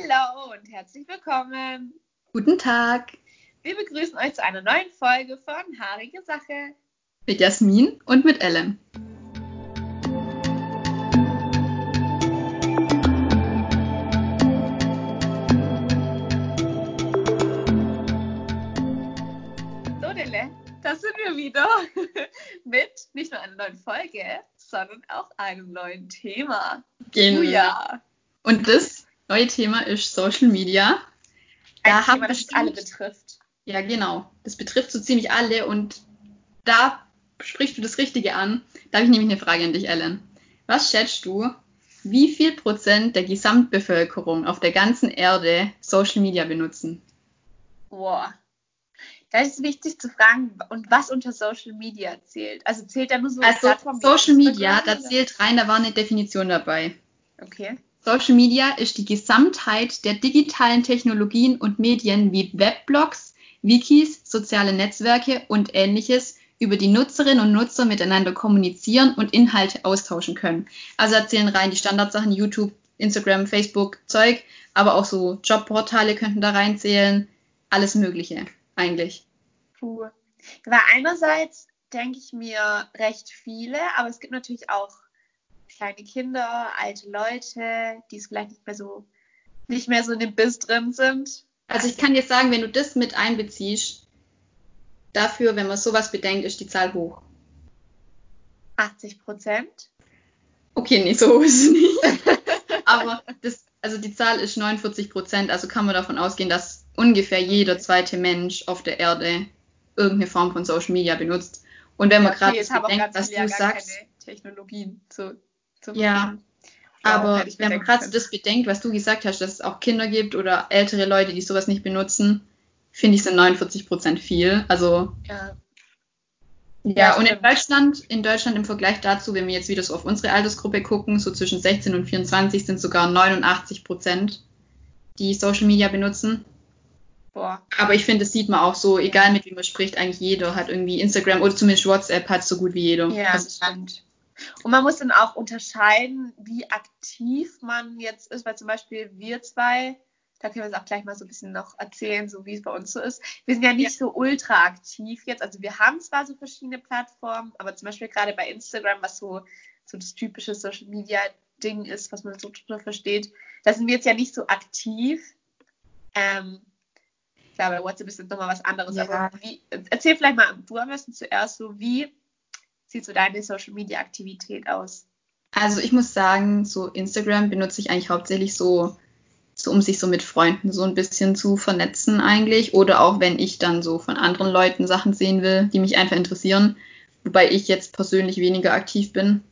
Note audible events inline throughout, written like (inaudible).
Hallo und herzlich willkommen. Guten Tag. Wir begrüßen euch zu einer neuen Folge von Haarige Sache. Mit Jasmin und mit Ellen. So, Dille, da sind wir wieder (laughs) mit nicht nur einer neuen Folge, sondern auch einem neuen Thema. Genau. Oh ja. Und das neue Thema ist Social Media. Ein Da haben Thema, das alle betrifft. Ja, genau. Das betrifft so ziemlich alle und da sprichst du das Richtige an. Da habe ich nämlich eine Frage an dich, Ellen. Was schätzt du, wie viel Prozent der Gesamtbevölkerung auf der ganzen Erde Social Media benutzen? Boah. Da ist wichtig zu fragen, und was unter Social Media zählt. Also zählt da nur so Also Plattformen wie Social Media, da zählt rein, da war eine Definition dabei. Okay. Social Media ist die Gesamtheit der digitalen Technologien und Medien wie Webblogs, Wikis, soziale Netzwerke und ähnliches, über die Nutzerinnen und Nutzer miteinander kommunizieren und Inhalte austauschen können. Also erzählen rein die Standardsachen YouTube, Instagram, Facebook, Zeug, aber auch so Jobportale könnten da reinzählen. Alles Mögliche eigentlich. Puh. Weil einerseits denke ich mir recht viele, aber es gibt natürlich auch kleine Kinder, alte Leute, die es vielleicht nicht mehr so, nicht mehr so in dem Biss drin sind. Also ich kann dir sagen, wenn du das mit einbeziehst, dafür, wenn man sowas bedenkt, ist die Zahl hoch. 80 Prozent. Okay, nee, so hoch ist es nicht. (laughs) Aber das, also die Zahl ist 49 Prozent, also kann man davon ausgehen, dass ungefähr jeder Okay. zweite Mensch auf der Erde irgendeine Form von Social Media benutzt. Und wenn man gerade jetzt das haben auch bedenkt, was ja du sagst, Technologien zu, zur Ja. Ja, aber mir wenn man gerade das bedenkt, was du gesagt hast, dass es auch Kinder gibt oder ältere Leute, die sowas nicht benutzen, finde ich sind 49 Prozent viel. Also Ja, Ja, Ja, und in. Deutschland, in Deutschland im Vergleich dazu, wenn wir jetzt wieder so auf unsere Altersgruppe gucken, so zwischen 16 und 24 sind sogar 89 Prozent, die Social Media benutzen. boah. Aber ich finde, das sieht man auch so, egal mit wem man spricht, eigentlich jeder hat irgendwie Instagram oder zumindest WhatsApp hat so gut wie jeder. Ja, Also, das stimmt. Und man muss dann auch unterscheiden, wie aktiv man jetzt ist, weil zum Beispiel wir zwei, da können wir es auch gleich mal so ein bisschen noch erzählen, so wie es bei uns so ist. Wir sind ja nicht so ultra aktiv jetzt. Also wir haben zwar so verschiedene Plattformen, aber zum Beispiel gerade bei Instagram, was so, so das typische Social Media Ding ist, was man so drunter versteht, da sind wir jetzt ja nicht so aktiv. Ähm, klar, bei WhatsApp ist jetzt nochmal was anderes, Ja. aber wie, erzähl vielleicht mal du am besten zuerst so, wie sieht so deine Social Media Aktivität aus? also ich muss sagen, so Instagram benutze ich eigentlich hauptsächlich so, so, um sich so mit Freunden so ein bisschen zu vernetzen eigentlich. Oder auch wenn ich dann so von anderen Leuten Sachen sehen will, die mich einfach interessieren. Wobei ich jetzt persönlich weniger aktiv bin.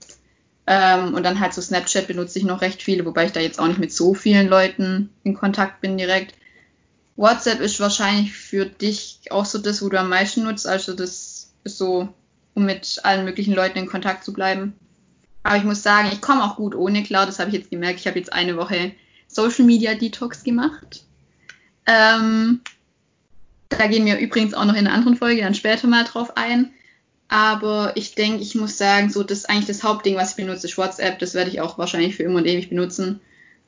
Ähm, und dann halt so Snapchat benutze ich noch recht viele, wobei ich da jetzt auch nicht mit so vielen Leuten in Kontakt bin direkt. WhatsApp ist wahrscheinlich für dich auch so das, wo du am meisten nutzt. Also das ist so, um mit allen möglichen Leuten in Kontakt zu bleiben. Aber ich muss sagen, ich komme auch gut ohne klar. Das habe ich jetzt gemerkt. Ich habe jetzt eine Woche Social Media Detox gemacht. Ähm, da gehen wir übrigens auch noch in einer anderen Folge dann später mal drauf ein. Aber ich denke, ich muss sagen, so das eigentlich das Hauptding, was ich benutze, ist WhatsApp. Das werde ich auch wahrscheinlich für immer und ewig benutzen.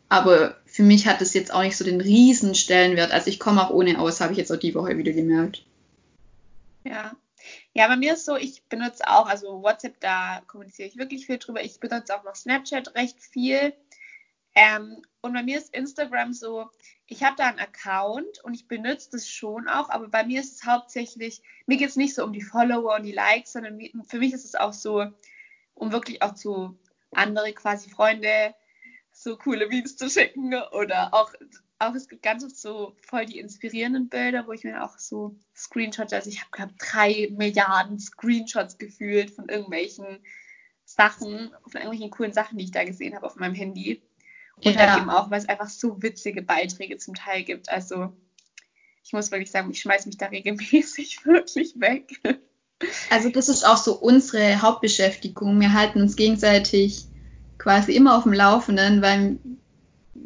Aber für mich hat es jetzt auch nicht so den riesen Stellenwert. Also ich komme auch ohne aus, habe ich jetzt auch die Woche wieder gemerkt. Ja. Ja, bei mir ist so, ich benutze auch, also WhatsApp, da kommuniziere ich wirklich viel drüber. Ich benutze auch noch Snapchat recht viel. Ähm, und bei mir ist Instagram so, ich habe da einen Account und ich benutze das schon auch, aber bei mir ist es hauptsächlich, mir geht es nicht so um die Follower und die Likes, sondern für mich ist es auch so, um wirklich auch zu andere quasi Freunde so coole Memes zu schicken oder auch, auch es gibt ganz oft so voll die inspirierenden Bilder, wo ich mir auch so Screenshots, also ich habe glaube drei Milliarden Screenshots gefühlt von irgendwelchen Sachen, von irgendwelchen coolen Sachen, die ich da gesehen habe auf meinem Handy. Und Ja. halt eben auch, weil es einfach so witzige Beiträge zum Teil gibt. Also ich muss wirklich sagen, ich schmeiß mich da regelmäßig (laughs) wirklich weg. Also das ist auch so unsere Hauptbeschäftigung. Wir halten uns gegenseitig quasi immer auf dem Laufenden, weil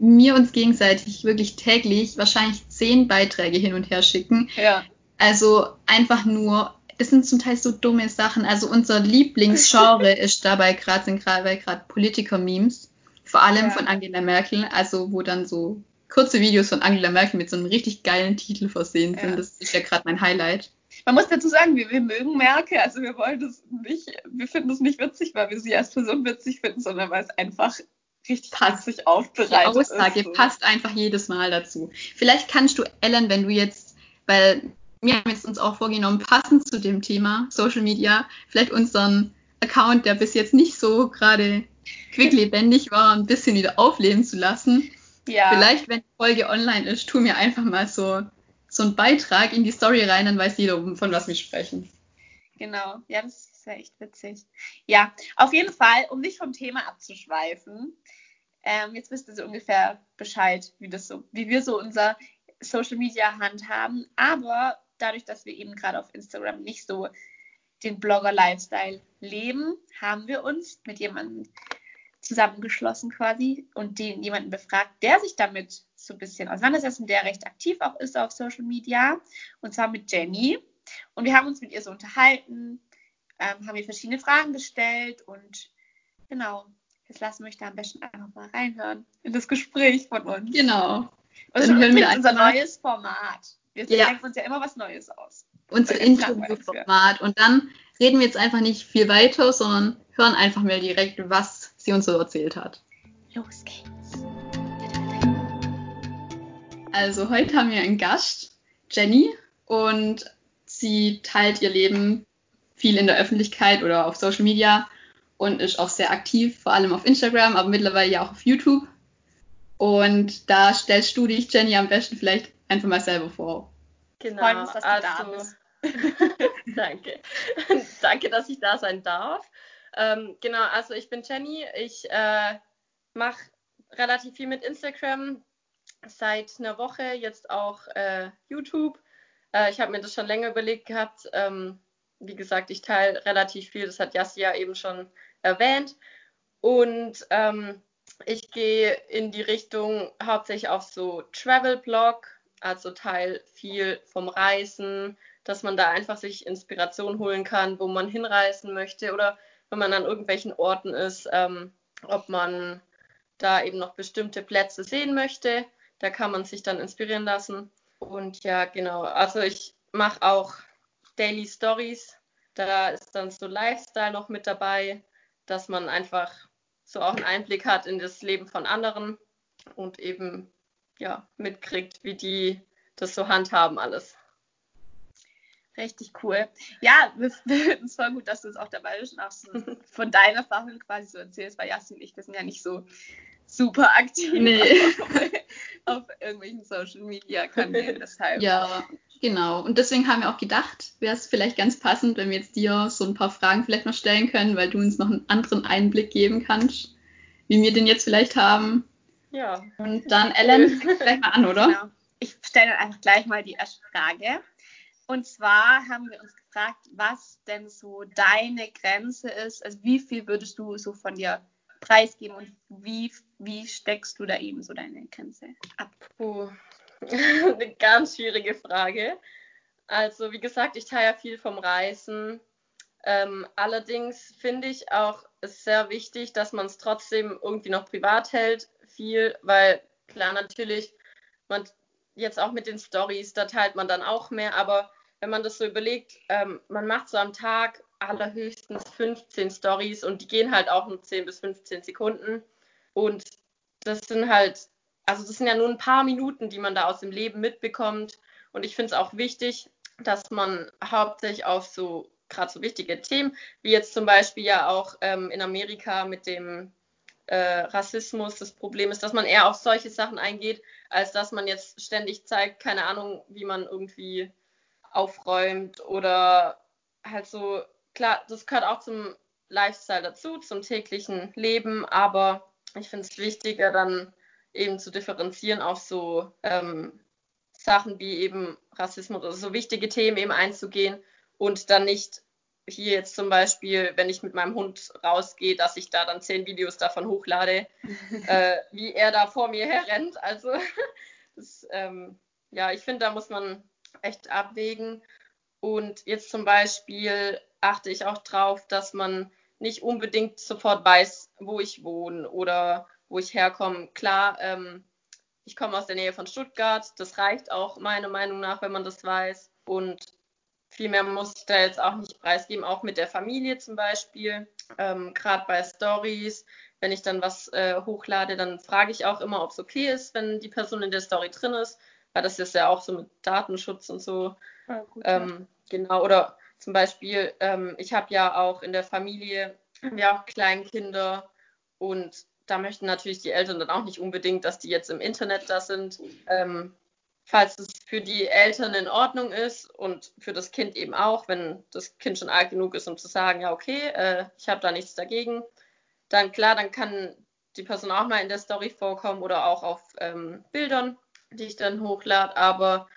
wir uns gegenseitig wirklich täglich wahrscheinlich zehn Beiträge hin und her schicken. Ja. Also einfach nur, das sind zum Teil so dumme Sachen. Also unser Lieblingsgenre (laughs) ist dabei gerade sind gerade gerade Politiker-Memes, vor allem Ja. von Angela Merkel, also wo dann so kurze Videos von Angela Merkel mit so einem richtig geilen Titel versehen sind. Ja. Das ist ja gerade mein Highlight. Man muss dazu sagen, wir, wir mögen Merkel, also wir wollen das nicht, wir finden es nicht witzig, weil wir sie als Person witzig finden, sondern weil es einfach richtig sich aufbereitet Die Aussage ist, passt einfach jedes Mal dazu. Vielleicht kannst du, Ellen, wenn du jetzt, weil wir haben jetzt uns auch vorgenommen, passend zu dem Thema Social Media, vielleicht unseren Account, der bis jetzt nicht so gerade quicklebendig war, ein bisschen wieder aufleben zu lassen. Ja. Vielleicht, wenn die Folge online ist, tu mir einfach mal so, so einen Beitrag in die Story rein, dann weiß jeder, von was wir sprechen. Genau, ja, das ist ja echt witzig. Ja, auf jeden Fall, um nicht vom Thema abzuschweifen, ähm, jetzt wisst ihr so ungefähr Bescheid, wie, das so, wie wir so unser Social Media handhaben. Aber dadurch, dass wir eben gerade auf Instagram nicht so den Blogger-Lifestyle leben, haben wir uns mit jemandem zusammengeschlossen quasi und den jemanden befragt, der sich damit so ein bisschen auseinandersetzt und der recht aktiv auch ist auf Social Media. Und zwar mit Jenny. Und wir haben uns mit ihr so unterhalten, ähm, haben ihr verschiedene Fragen gestellt und genau, jetzt lassen wir euch da am besten einfach mal reinhören in das Gespräch von uns. Genau. Und dann hören wir unser neues Format. Wir ja. denken uns ja immer was Neues aus. Unser Interviewformat. Und dann reden wir jetzt einfach nicht viel weiter, sondern hören einfach mal direkt, was sie uns so erzählt hat. Los geht's. Also heute haben wir einen Gast, Jenny, und sie teilt ihr Leben viel in der Öffentlichkeit oder auf Social Media und ist auch sehr aktiv, vor allem auf Instagram, aber mittlerweile ja auch auf YouTube. Und da stellst du dich, Jenny, am besten vielleicht einfach mal selber vor. Genau, freuen uns, dass also, du da also bist. (laughs) Danke. (laughs) Danke, dass ich da sein darf. Ähm, genau, also ich bin Jenny. Ich äh, mache relativ viel mit Instagram seit einer Woche, jetzt auch äh, YouTube. Äh, ich habe mir das schon länger überlegt gehabt. Ähm, wie gesagt, ich teile relativ viel, das hat Jassi ja eben schon erwähnt. Und ähm, ich gehe in die Richtung hauptsächlich auf so Travel-Blog, also teile viel vom Reisen, dass man da einfach sich Inspiration holen kann, wo man hinreisen möchte oder wenn man an irgendwelchen Orten ist, ähm, ob man da eben noch bestimmte Plätze sehen möchte. Da kann man sich dann inspirieren lassen. Und ja, genau. Also ich mache auch Daily Stories. Da ist dann so Lifestyle noch mit dabei, dass man einfach so auch einen Einblick hat in das Leben von anderen und eben ja mitkriegt, wie die das so handhaben alles. Richtig cool. Ja, (laughs) es voll gut, dass du es auch dabei bist und auch (laughs) so von deiner Erfahrung quasi so erzählst, weil Jasmin und ich, wir sind ja nicht so super aktiv nee. (laughs) auf, auf, irgendwelchen Social Media Kanälen. Deshalb. Ja, genau. Und deswegen haben wir auch gedacht, wäre es vielleicht ganz passend, wenn wir jetzt dir so ein paar Fragen vielleicht noch stellen können, weil du uns noch einen anderen Einblick geben kannst, wie wir den jetzt vielleicht haben. Ja. Und dann, Ellen, fang vielleicht mal an, oder? Genau. Ich stelle dann einfach gleich mal die erste Frage. Und zwar haben wir uns gefragt, was denn so deine Grenze ist. Also wie viel würdest du so von dir preisgeben und wie, wie steckst du da eben so deine Grenze ab? Puh. (laughs) Eine ganz schwierige Frage. Also wie gesagt, ich teile ja viel vom Reisen. Ähm, allerdings finde ich auch sehr wichtig, dass man es trotzdem irgendwie noch privat hält, viel, weil klar natürlich man jetzt auch mit den Stories, da teilt man dann auch mehr, aber wenn man das so überlegt, ähm, man macht so am Tag allerhöchstens 15 Stories und die gehen halt auch nur 10 bis 15 Sekunden. Und das sind halt, also das sind ja nur ein paar Minuten, die man da aus dem Leben mitbekommt. Und ich finde es auch wichtig, dass man hauptsächlich auf so gerade so wichtige Themen, wie jetzt zum Beispiel ja auch ähm, in Amerika mit dem äh, Rassismus das Problem ist, dass man eher auf solche Sachen eingeht, als dass man jetzt ständig zeigt, keine Ahnung, wie man irgendwie aufräumt oder halt so, klar, das gehört auch zum Lifestyle dazu, zum täglichen Leben, aber ich finde es wichtiger, dann eben zu differenzieren auf so ähm, Sachen wie eben Rassismus oder so wichtige Themen eben einzugehen und dann nicht hier jetzt zum Beispiel, wenn ich mit meinem Hund rausgehe, dass ich da dann zehn Videos davon hochlade, (laughs) äh, wie er da vor mir herrennt. Also (laughs) das, ähm, ja, ich finde, da muss man echt abwägen. Und jetzt zum Beispiel achte ich auch drauf, dass man nicht unbedingt sofort weiß, wo ich wohne oder wo ich herkomme. Klar, ähm, ich komme aus der Nähe von Stuttgart. Das reicht auch meiner Meinung nach, wenn man das weiß. Und viel mehr muss ich da jetzt auch nicht preisgeben, auch mit der Familie zum Beispiel. Ähm, Gerade bei Stories, wenn ich dann was äh, hochlade, dann frage ich auch immer, ob es okay ist, wenn die Person in der Story drin ist, weil das ist ja auch so mit Datenschutz und so. Ja, gut, ähm, ja. Genau, oder zum Beispiel, ähm, ich habe ja auch in der Familie ja auch Kleinkinder und da möchten natürlich die Eltern dann auch nicht unbedingt, dass die jetzt im Internet da sind. Ähm, falls es für die Eltern in Ordnung ist und für das Kind eben auch, wenn das Kind schon alt genug ist, um zu sagen, ja, okay, äh, ich habe da nichts dagegen, dann klar, dann kann die Person auch mal in der Story vorkommen oder auch auf ähm, Bildern, die ich dann hochlade. Aber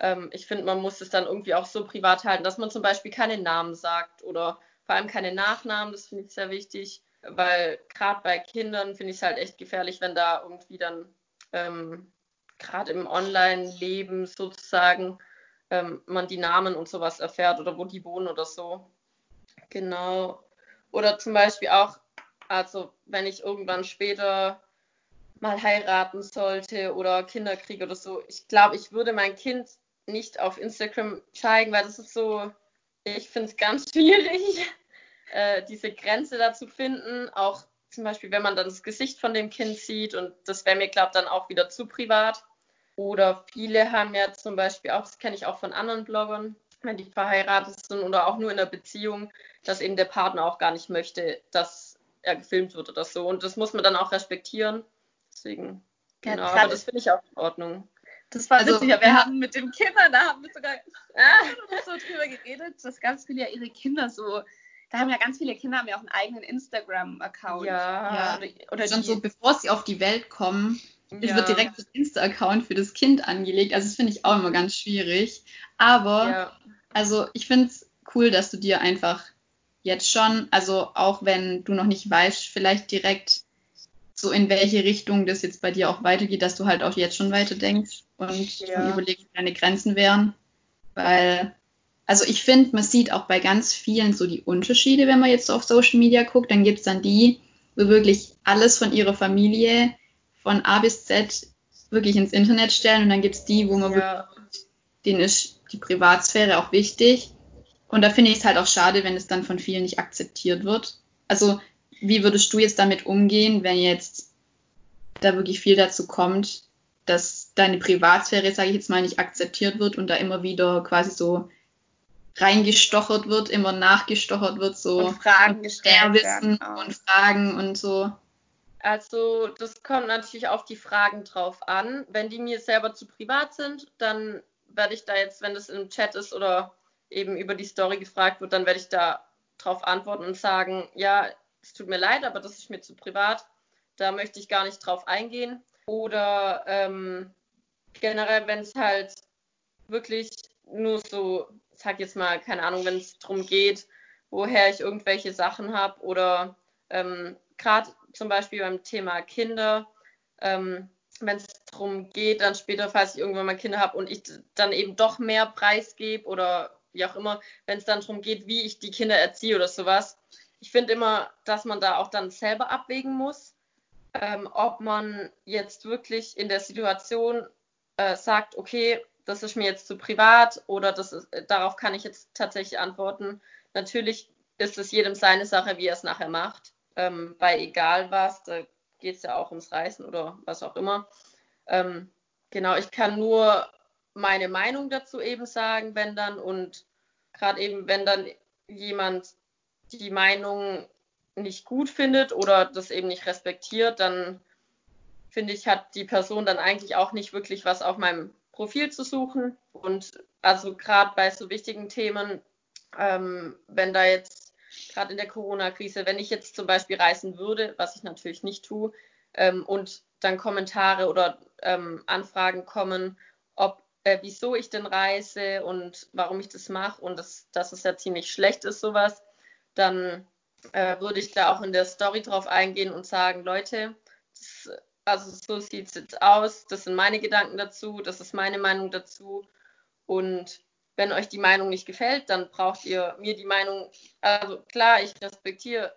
ähm, ich finde, man muss es dann irgendwie auch so privat halten, dass man zum Beispiel keine Namen sagt oder vor allem keine Nachnamen, das finde ich sehr wichtig, weil gerade bei Kindern finde ich es halt echt gefährlich, wenn da irgendwie dann ähm, gerade im Online-Leben sozusagen ähm, man die Namen und sowas erfährt oder wo die wohnen oder so. Genau. Oder zum Beispiel auch, also wenn ich irgendwann später mal heiraten sollte oder Kinder kriege oder so, ich glaube, ich würde mein Kind nicht auf Instagram zeigen, weil das ist so, ich finde es ganz (laughs) schwierig, äh, diese Grenze da zu finden. Auch zum Beispiel, wenn man dann das Gesicht von dem Kind sieht und das wäre mir, glaube ich, dann auch wieder zu privat. Oder viele haben ja zum Beispiel auch, das kenne ich auch von anderen Bloggern, wenn die verheiratet sind oder auch nur in einer Beziehung, dass eben der Partner auch gar nicht möchte, dass er gefilmt wird oder so. Und das muss man dann auch respektieren. Deswegen, genau, aber das finde ich auch in Ordnung. Das war also, witzig, ja, wir haben mit den Kindern, da haben wir sogar ah. (laughs) so drüber geredet, dass ganz viele ja ihre Kinder so da haben ja ganz viele Kinder haben ja auch einen eigenen Instagram-Account. Ja, ja. Oder schon so, bevor sie auf die Welt kommen, ja. wird direkt das Insta-Account für das Kind angelegt. Also das finde ich auch immer ganz schwierig. Aber, ja. also ich finde es cool, dass du dir einfach jetzt schon, also auch wenn du noch nicht weißt, vielleicht direkt so in welche Richtung das jetzt bei dir auch weitergeht, dass du halt auch jetzt schon weiter denkst und ja. überlegst, wie deine Grenzen wären. Weil also ich finde, man sieht auch bei ganz vielen so die Unterschiede, wenn man jetzt auf Social Media guckt. Dann gibt es dann die, wo wirklich alles von ihrer Familie von A bis Z wirklich ins Internet stellen. Und dann gibt es die, wo man ja. wirklich, denen ist die Privatsphäre auch wichtig. Und da finde ich es halt auch schade, wenn es dann von vielen nicht akzeptiert wird. Also wie würdest du jetzt damit umgehen, wenn jetzt da wirklich viel dazu kommt, dass deine Privatsphäre, sage ich jetzt mal, nicht akzeptiert wird und da immer wieder quasi so reingestochert wird, immer nachgestochert wird, so und Fragen gestellt werden und Fragen und so. Also das kommt natürlich auf die Fragen drauf an. Wenn die mir selber zu privat sind, dann werde ich da jetzt, wenn das im Chat ist oder eben über die Story gefragt wird, dann werde ich da drauf antworten und sagen, ja, es tut mir leid, aber das ist mir zu privat. Da möchte ich gar nicht drauf eingehen. Oder ähm, generell, wenn es halt wirklich nur so sag jetzt mal, keine Ahnung, wenn es darum geht, woher ich irgendwelche Sachen habe oder ähm, gerade zum Beispiel beim Thema Kinder, ähm, wenn es darum geht, dann später, falls ich irgendwann mal Kinder habe und ich dann eben doch mehr Preis gebe oder wie auch immer, wenn es dann darum geht, wie ich die Kinder erziehe oder sowas. Ich finde immer, dass man da auch dann selber abwägen muss, ähm, ob man jetzt wirklich in der Situation äh, sagt, okay, das ist mir jetzt zu privat oder das ist, darauf kann ich jetzt tatsächlich antworten. Natürlich ist es jedem seine Sache, wie er es nachher macht. Ähm, bei egal was, da geht es ja auch ums Reisen oder was auch immer. Ähm, genau, ich kann nur meine Meinung dazu eben sagen, wenn dann und gerade eben, wenn dann jemand die Meinung nicht gut findet oder das eben nicht respektiert, dann finde ich, hat die Person dann eigentlich auch nicht wirklich was auf meinem Profil zu suchen. Und also gerade bei so wichtigen Themen, ähm, wenn da jetzt gerade in der Corona-Krise, wenn ich jetzt zum Beispiel reisen würde, was ich natürlich nicht tue, ähm, und dann Kommentare oder ähm, Anfragen kommen, ob äh, wieso ich denn reise und warum ich das mache und das, dass es ja ziemlich schlecht ist, sowas, dann äh, würde ich da auch in der Story drauf eingehen und sagen, Leute, also so sieht es jetzt aus, das sind meine Gedanken dazu, das ist meine Meinung dazu. Und wenn euch die Meinung nicht gefällt, dann braucht ihr mir die Meinung, also klar, ich respektiere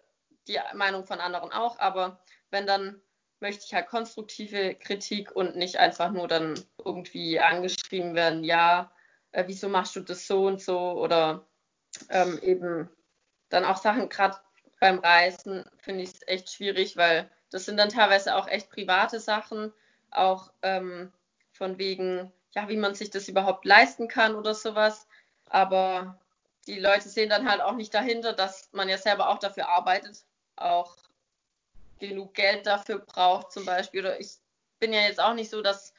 die Meinung von anderen auch, aber wenn dann möchte ich halt konstruktive Kritik und nicht einfach nur dann irgendwie angeschrieben werden, ja, äh, wieso machst du das so und so? Oder ähm, eben dann auch Sachen, gerade beim Reisen finde ich es echt schwierig, weil das sind dann teilweise auch echt private Sachen, auch ähm, von wegen, ja, wie man sich das überhaupt leisten kann oder sowas. Aber die Leute sehen dann halt auch nicht dahinter, dass man ja selber auch dafür arbeitet, auch genug Geld dafür braucht zum Beispiel. Oder ich bin ja jetzt auch nicht so, dass,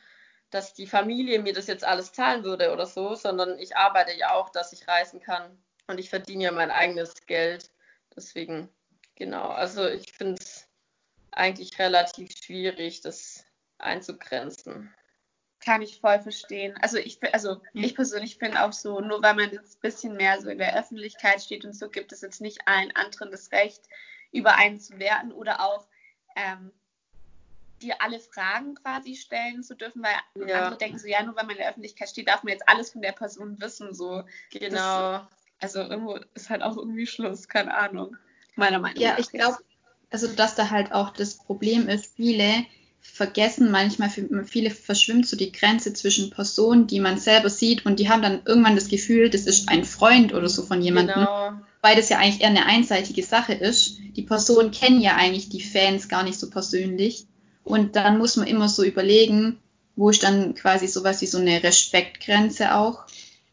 dass die Familie mir das jetzt alles zahlen würde oder so, sondern ich arbeite ja auch, dass ich reisen kann. Und ich verdiene ja mein eigenes Geld. Deswegen, genau. Also ich finde es eigentlich relativ schwierig, das einzugrenzen. Kann ich voll verstehen. Also ich, also ich persönlich finde auch so, nur weil man jetzt ein bisschen mehr so in der Öffentlichkeit steht und so, gibt es jetzt nicht allen anderen das Recht, über einen zu werten oder auch ähm, dir alle Fragen quasi stellen zu dürfen, weil ja. andere denken so, ja, nur weil man in der Öffentlichkeit steht, darf man jetzt alles von der Person wissen. So. Genau. Das, also irgendwo ist halt auch irgendwie Schluss, keine Ahnung. Meiner Meinung ja, nach. Ja, ich glaube, also dass da halt auch das Problem ist, viele vergessen manchmal, viele verschwimmt so die Grenze zwischen Personen, die man selber sieht und die haben dann irgendwann das Gefühl, das ist ein Freund oder so von jemandem, genau. weil das ja eigentlich eher eine einseitige Sache ist. Die Personen kennen ja eigentlich die Fans gar nicht so persönlich und dann muss man immer so überlegen, wo ist dann quasi sowas wie so eine Respektgrenze auch.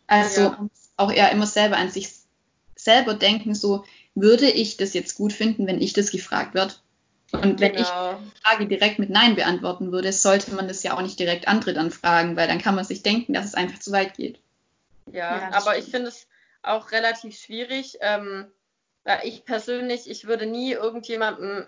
Also ja. auch eher immer selber an sich selber denken, so würde ich das jetzt gut finden, wenn ich das gefragt wird und wenn genau. ich die Frage direkt mit Nein beantworten würde, sollte man das ja auch nicht direkt andere dann fragen, weil dann kann man sich denken, dass es einfach zu weit geht. Ja, ja aber stimmt. ich finde es auch relativ schwierig. Ähm, ich persönlich, ich würde nie irgendjemandem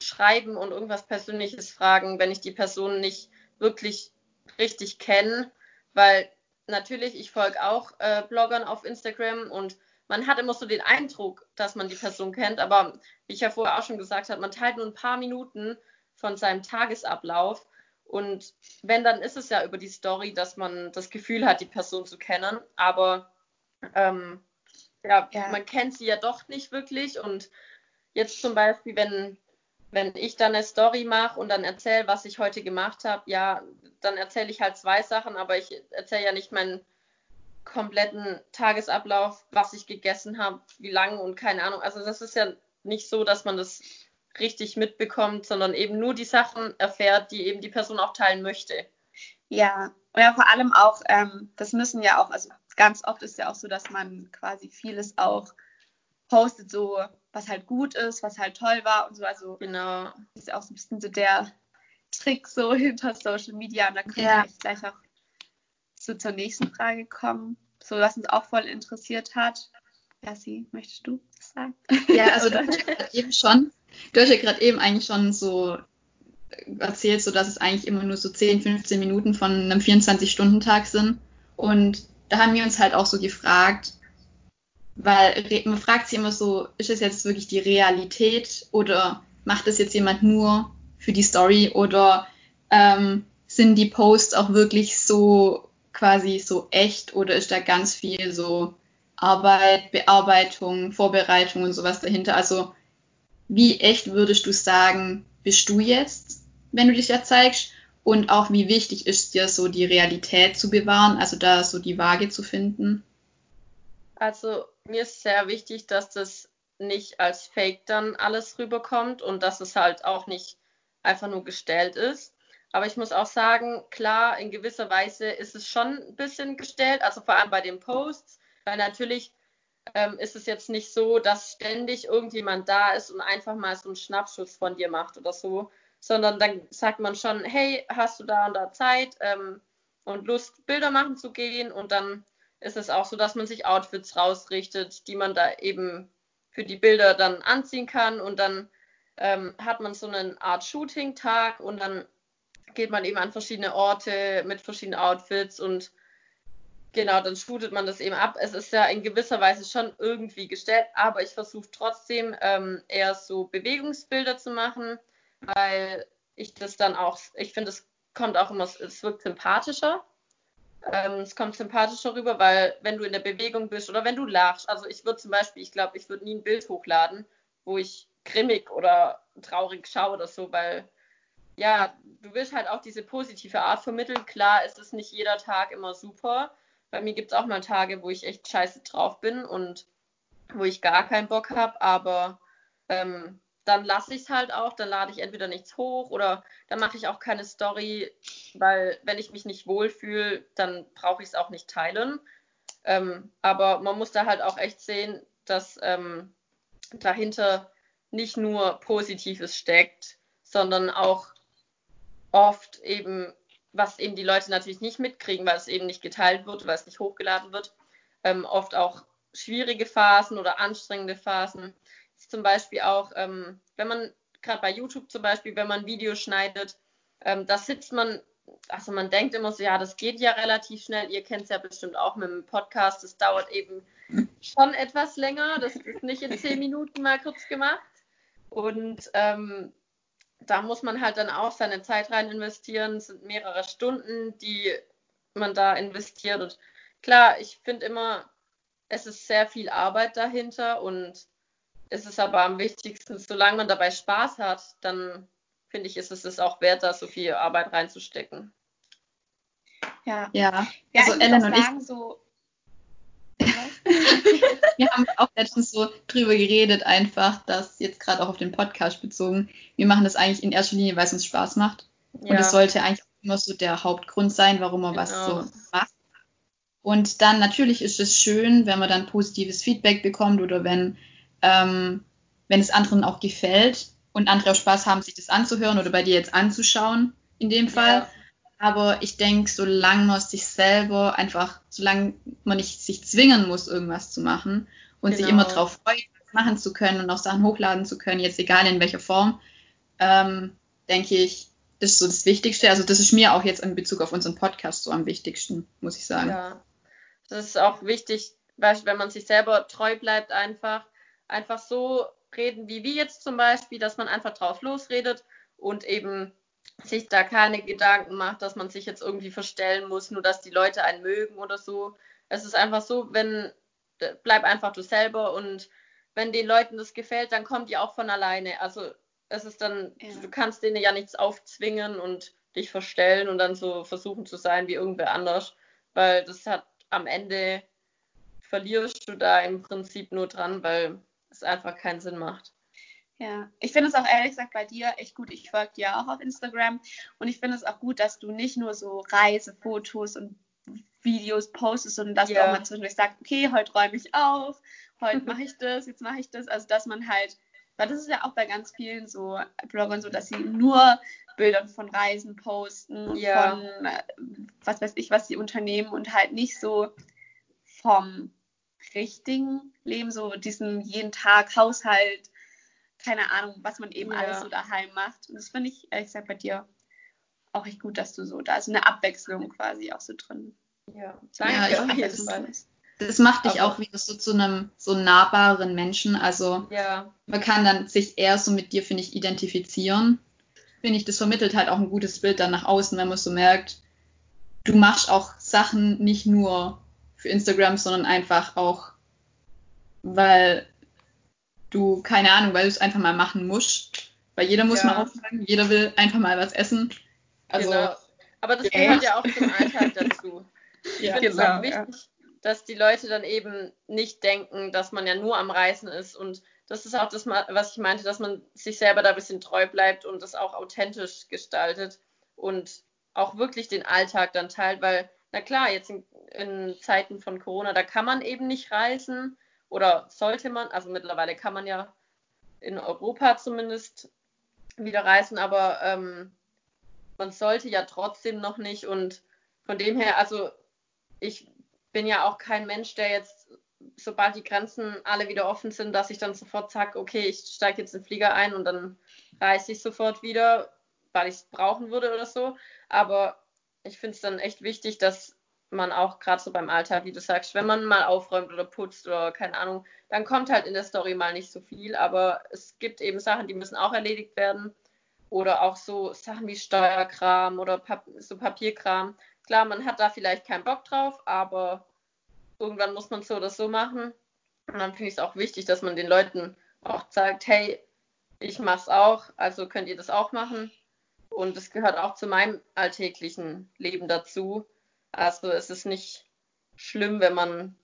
schreiben und irgendwas Persönliches fragen, wenn ich die Person nicht wirklich richtig kenne, weil natürlich, ich folge auch äh, Bloggern auf Instagram und man hat immer so den Eindruck, dass man die Person kennt, aber wie ich ja vorher auch schon gesagt habe, man teilt nur ein paar Minuten von seinem Tagesablauf. Und wenn, dann ist es ja über die Story, dass man das Gefühl hat, die Person zu kennen. Aber ähm, ja, ja, man kennt sie ja doch nicht wirklich. Und jetzt zum Beispiel, wenn, wenn ich dann eine Story mache und dann erzähle, was ich heute gemacht habe, ja, dann erzähle ich halt zwei Sachen, aber ich erzähle ja nicht meinen kompletten Tagesablauf, was ich gegessen habe, wie lange und keine Ahnung. Also das ist ja nicht so, dass man das richtig mitbekommt, sondern eben nur die Sachen erfährt, die eben die Person auch teilen möchte. Ja, und ja, vor allem auch, ähm, das müssen ja auch, also ganz oft ist ja auch so, dass man quasi vieles auch postet, so was halt gut ist, was halt toll war und so. Also genau. ist ja auch so ein bisschen so der Trick so (laughs) hinter Social Media. Und da können ja. wir gleich auch so zur nächsten Frage kommen, so was uns auch voll interessiert hat. Jassi, möchtest du das sagen? Ja, also (laughs) du hast ja gerade eben schon, du hast ja gerade eben eigentlich schon so erzählt, so dass es eigentlich immer nur so 10, 15 Minuten von einem 24-Stunden-Tag sind. Und da haben wir uns halt auch so gefragt, weil man fragt sich immer so, ist es jetzt wirklich die Realität oder macht das jetzt jemand nur für die Story oder ähm, sind die Posts auch wirklich so quasi so echt oder ist da ganz viel so Arbeit, Bearbeitung, Vorbereitung und sowas dahinter? Also wie echt würdest du sagen, bist du jetzt, wenn du dich da zeigst? Und auch wie wichtig ist dir so die Realität zu bewahren, also da so die Waage zu finden? Also mir ist sehr wichtig, dass das nicht als Fake dann alles rüberkommt und dass es halt auch nicht einfach nur gestellt ist. Aber ich muss auch sagen, klar, in gewisser Weise ist es schon ein bisschen gestellt, also vor allem bei den Posts, weil natürlich ähm, ist es jetzt nicht so, dass ständig irgendjemand da ist und einfach mal so einen Schnappschuss von dir macht oder so, sondern dann sagt man schon, hey, hast du da und da Zeit ähm, und Lust, Bilder machen zu gehen? Und dann ist es auch so, dass man sich Outfits rausrichtet, die man da eben für die Bilder dann anziehen kann. Und dann ähm, hat man so eine Art Shooting-Tag und dann geht man eben an verschiedene Orte mit verschiedenen Outfits und genau, dann shootet man das eben ab. Es ist ja in gewisser Weise schon irgendwie gestellt, aber ich versuche trotzdem ähm, eher so Bewegungsbilder zu machen, weil ich das dann auch, ich finde, es kommt auch immer, es wirkt sympathischer. Ähm, es kommt sympathischer rüber, weil wenn du in der Bewegung bist oder wenn du lachst, also ich würde zum Beispiel, ich glaube, ich würde nie ein Bild hochladen, wo ich grimmig oder traurig schaue oder so, weil ja, du willst halt auch diese positive Art vermitteln. Klar, es ist nicht jeder Tag immer super. Bei mir gibt es auch mal Tage, wo ich echt scheiße drauf bin und wo ich gar keinen Bock habe, aber ähm, dann lasse ich es halt auch, dann lade ich entweder nichts hoch oder dann mache ich auch keine Story, weil wenn ich mich nicht wohlfühle, dann brauche ich es auch nicht teilen. Ähm, aber man muss da halt auch echt sehen, dass ähm, dahinter nicht nur Positives steckt, sondern auch oft eben, was eben die Leute natürlich nicht mitkriegen, weil es eben nicht geteilt wird, weil es nicht hochgeladen wird, ähm, oft auch schwierige Phasen oder anstrengende Phasen. Zum Beispiel auch, ähm, wenn man gerade bei YouTube zum Beispiel, wenn man Videos schneidet, ähm, da sitzt man, also man denkt immer so, ja, das geht ja relativ schnell. Ihr kennt es ja bestimmt auch mit dem Podcast, das dauert eben schon etwas länger. Das ist nicht in zehn Minuten mal kurz gemacht. Und ähm, da muss man halt dann auch seine Zeit rein investieren. Es sind mehrere Stunden, die man da investiert. Und klar, ich finde immer, es ist sehr viel Arbeit dahinter und es ist aber am wichtigsten, solange man dabei Spaß hat, dann finde ich, ist es es auch wert, da so viel Arbeit reinzustecken. Ja, Ja, ja also ich Ellen und auch ich, sagen, so. Wir haben auch letztens so drüber geredet, einfach, dass jetzt gerade auch auf den Podcast bezogen, wir machen das eigentlich in erster Linie, weil es uns Spaß macht. Und es sollte eigentlich auch immer so der Hauptgrund sein, warum man was Genau. so macht. Und dann natürlich ist es schön, wenn man dann positives Feedback bekommt oder wenn, ähm, wenn es anderen auch gefällt und andere auch Spaß haben, sich das anzuhören oder bei dir jetzt anzuschauen, in dem Fall. Ja. Aber ich denke, solange man sich selber einfach, solange man nicht sich zwingen muss, irgendwas zu machen und sich Genau. immer drauf freut, was machen zu können und auch Sachen hochladen zu können, jetzt egal in welcher Form, ähm, denke ich, das ist so das Wichtigste. Also das ist mir auch jetzt in Bezug auf unseren Podcast so am wichtigsten, muss ich sagen. Ja, das ist auch wichtig, weil wenn man sich selber treu bleibt, einfach, einfach so reden wie wir jetzt zum Beispiel, dass man einfach drauf losredet und eben sich da keine Gedanken macht, dass man sich jetzt irgendwie verstellen muss, nur dass die Leute einen mögen oder so. Es ist einfach so, wenn, bleib einfach du selber und wenn den Leuten das gefällt, dann kommt die auch von alleine. Also es ist dann, Ja. du kannst denen ja nichts aufzwingen und dich verstellen und dann so versuchen zu sein wie irgendwer anders, weil das hat am Ende verlierst du da im Prinzip nur dran, weil es einfach keinen Sinn macht. Ja, ich finde es auch ehrlich gesagt bei dir echt gut. Ich folge dir auch auf Instagram und ich finde es auch gut, dass du nicht nur so Reisefotos und Videos postest, sondern dass du Ja. auch mal zwischendurch sagst, okay, heute räume ich auf, heute mache ich das, jetzt mache ich das. Also dass man halt, weil das ist ja auch bei ganz vielen so Bloggern so, dass sie nur Bilder von Reisen posten Ja. von äh, was weiß ich, was sie unternehmen und halt nicht so vom richtigen Leben, so diesen jeden Tag Haushalt, keine Ahnung, was man eben Ja. alles so daheim macht. Und das finde ich, ehrlich gesagt, bei dir auch echt gut, dass du so, da ist eine Abwechslung quasi auch so drin. Ja, Ja, danke ich auf jeden Fall. Das macht dich Aber- auch wieder so zu einem so nahbaren Menschen. Also Ja, man kann dann sich eher so mit dir, finde ich, identifizieren. Finde ich, das vermittelt halt auch ein gutes Bild dann nach außen, wenn man so merkt, du machst auch Sachen nicht nur für Instagram, sondern einfach auch, weil du, keine Ahnung, weil du es einfach mal machen musst. Weil jeder muss Ja. mal aufsagen, jeder will einfach mal was essen. Also, genau. Aber das Ja. gehört ja auch zum Alltag dazu. Ich ja. finde es Genau, auch wichtig, dass die Leute dann eben nicht denken, dass man ja nur am Reisen ist. Und das ist auch das, was ich meinte, dass man sich selber da ein bisschen treu bleibt und das auch authentisch gestaltet und auch wirklich den Alltag dann teilt. Weil, na klar, jetzt in, in Zeiten von Corona, da kann man eben nicht reisen oder sollte man, also mittlerweile kann man ja in Europa zumindest wieder reisen, aber ähm, man sollte ja trotzdem noch nicht und von dem her, also ich bin ja auch kein Mensch, der jetzt, sobald die Grenzen alle wieder offen sind, dass ich dann sofort sage, okay, ich steige jetzt in den Flieger ein und dann reise ich sofort wieder, weil ich es brauchen würde oder so. Aber ich finde es dann echt wichtig, dass man auch gerade so beim Alltag, wie du sagst, wenn man mal aufräumt oder putzt oder keine Ahnung, dann kommt halt in der Story mal nicht so viel, aber es gibt eben Sachen, die müssen auch erledigt werden oder auch so Sachen wie Steuerkram oder Pap so Papierkram. Klar, man hat da vielleicht keinen Bock drauf, aber irgendwann muss man so oder so machen. Und dann finde ich es auch wichtig, dass man den Leuten auch sagt, hey, ich mach's auch, also könnt ihr das auch machen. und es gehört auch zu meinem alltäglichen Leben dazu. Also es ist nicht schlimm, wenn man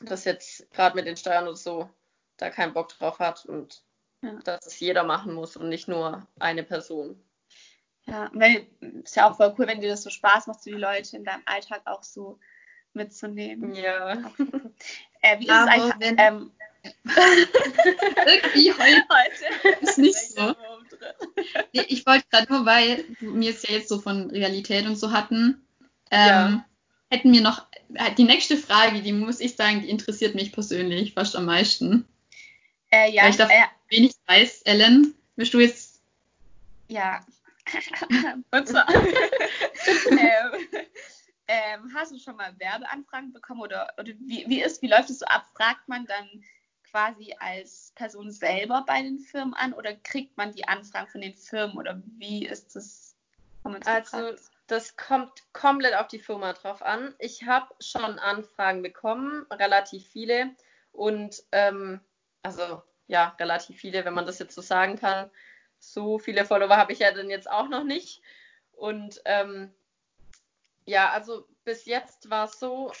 das jetzt gerade mit den Steuern und so da keinen Bock drauf hat und ja. dass es jeder machen muss und nicht nur eine Person. Ja, weil ist ja auch voll cool, wenn dir das so Spaß macht, so die Leute in deinem Alltag auch so mitzunehmen. Ja. äh, wie ist Aber es eigentlich? Ähm, (laughs) Irgendwie heute, heute ist nicht so. Ich wollte gerade nur, weil wir es ja jetzt so von Realität und so hatten, ähm, ja. hätten wir noch äh, die nächste Frage, die muss ich sagen, die interessiert mich persönlich fast am meisten. Äh, ja, weil ich da äh, wenig weiß. Ellen, willst du jetzt? Ja. (laughs) und zwar. (laughs) ähm, ähm, hast du schon mal Werbeanfragen bekommen oder, oder wie, wie ist, wie läuft es so ab? Fragt man dann quasi als Person selber bei den Firmen an oder kriegt man die Anfragen von den Firmen oder wie ist das? Also das kommt komplett auf die Firma drauf an. Ich habe schon Anfragen bekommen, relativ viele und ähm, also ja, relativ viele, wenn man das jetzt so sagen kann. So viele Follower habe ich ja dann jetzt auch noch nicht. Und ähm, ja, also bis jetzt war es so,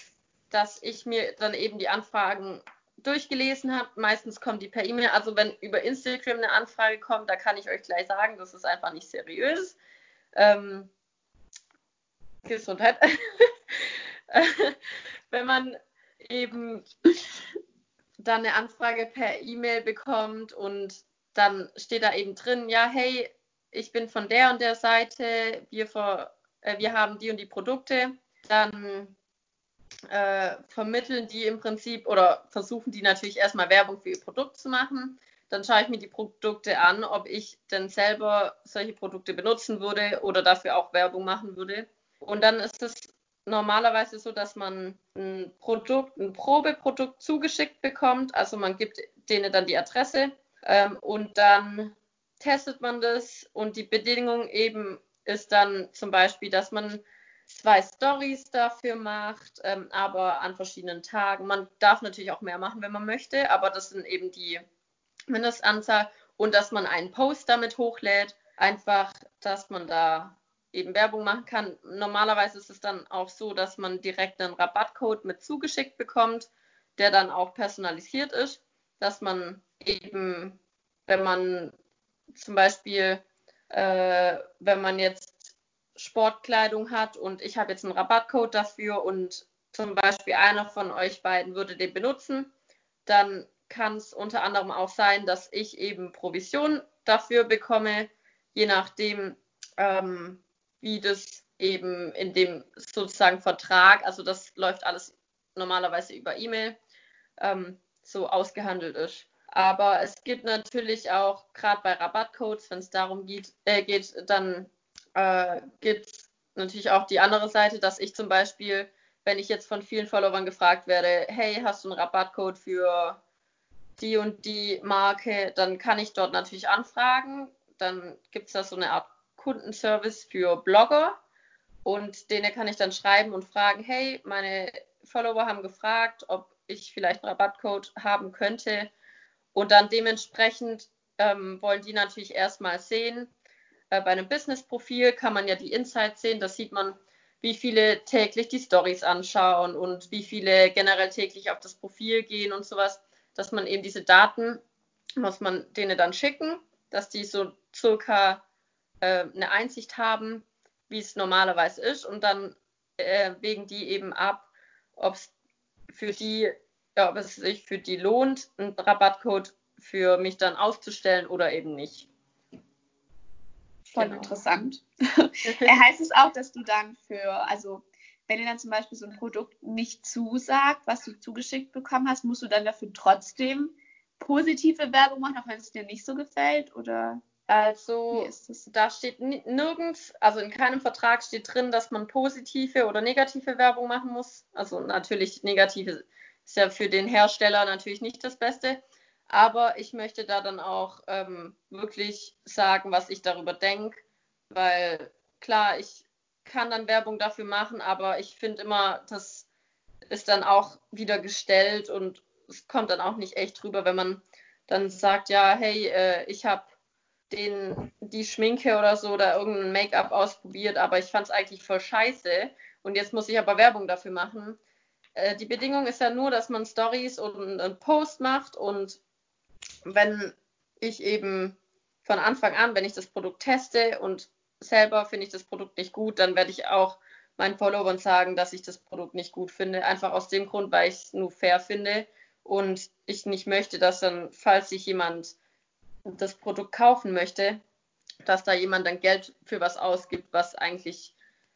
dass ich mir dann eben die Anfragen durchgelesen habe. Meistens kommen die per E-Mail. Also wenn über Instagram eine Anfrage kommt, da kann ich euch gleich sagen, das ist einfach nicht seriös. Ähm, Gesundheit. (laughs) wenn man eben dann eine Anfrage per E-Mail bekommt und dann steht da eben drin, ja, hey, ich bin von der und der Seite, wir, vor, äh, wir haben die und die Produkte, dann äh, vermitteln die im Prinzip oder versuchen die natürlich erstmal Werbung für ihr Produkt zu machen. Dann schaue ich mir die Produkte an, ob ich denn selber solche Produkte benutzen würde oder dafür auch Werbung machen würde. Und dann ist es normalerweise so, dass man ein Produkt, ein Probeprodukt zugeschickt bekommt. Also man gibt denen dann die Adresse ähm, und dann testet man das und die Bedingung eben ist dann zum Beispiel, dass man zwei Stories dafür macht, ähm, aber an verschiedenen Tagen. Man darf natürlich auch mehr machen, wenn man möchte, aber das sind eben die Mindestanzahl und dass man einen Post damit hochlädt. Einfach, dass man da eben Werbung machen kann. Normalerweise ist es dann auch so, dass man direkt einen Rabattcode mit zugeschickt bekommt, der dann auch personalisiert ist, dass man eben, wenn man zum Beispiel, äh, wenn man jetzt Sportkleidung hat und ich habe jetzt einen Rabattcode dafür und zum Beispiel einer von euch beiden würde den benutzen, dann kann es unter anderem auch sein, dass ich eben Provision dafür bekomme, je nachdem, ähm, wie das eben in dem sozusagen Vertrag, also das läuft alles normalerweise über E-Mail, ähm, so ausgehandelt ist. Aber es gibt natürlich auch, gerade bei Rabattcodes, wenn es darum geht, äh, geht dann äh, gibt es natürlich auch die andere Seite, dass ich zum Beispiel, wenn ich jetzt von vielen Followern gefragt werde, hey, hast du einen Rabattcode für die und die Marke, dann kann ich dort natürlich anfragen. Dann gibt es da so eine Art Kundenservice für Blogger und denen kann ich dann schreiben und fragen, hey, meine Follower haben gefragt, ob ich vielleicht einen Rabattcode haben könnte. Und dann dementsprechend ähm, wollen die natürlich erstmal sehen, äh, bei einem Business-Profil kann man ja die Insights sehen. Da sieht man, wie viele täglich die Stories anschauen und wie viele generell täglich auf das Profil gehen und sowas. Dass man eben diese Daten, muss man denen dann schicken, dass die so circa äh, eine Einsicht haben, wie es normalerweise ist. Und dann äh, wägen die eben ab, ob es für die, ja, ob es sich für die lohnt, einen Rabattcode für mich dann auszustellen oder eben nicht. Voll genau. interessant. (laughs) heißt es auch, dass du dann für, also wenn dir dann zum Beispiel so ein Produkt nicht zusagt, was du zugeschickt bekommen hast, musst du dann dafür trotzdem positive Werbung machen, auch wenn es dir nicht so gefällt? Oder also da steht nirgends, also in keinem Vertrag steht drin, dass man positive oder negative Werbung machen muss. Also natürlich negative ist ja für den Hersteller natürlich nicht das Beste. Aber ich möchte da dann auch ähm, wirklich sagen, was ich darüber denke, weil klar, ich kann dann Werbung dafür machen, aber ich finde immer, das ist dann auch wieder gestellt und es kommt dann auch nicht echt drüber, wenn man dann sagt, ja, hey, äh, ich habe den, die Schminke oder so oder irgendein Make-up ausprobiert, aber ich fand es eigentlich voll scheiße und jetzt muss ich aber Werbung dafür machen. Äh, die Bedingung ist ja nur, dass man Stories und einen Post macht und wenn ich eben von Anfang an, wenn ich das Produkt teste und selber finde ich das Produkt nicht gut, dann werde ich auch meinen Followern sagen, dass ich das Produkt nicht gut finde. Einfach aus dem Grund, weil ich es nur fair finde und ich nicht möchte, dass dann, falls sich jemand das Produkt kaufen möchte, dass da jemand dann Geld für was ausgibt, was eigentlich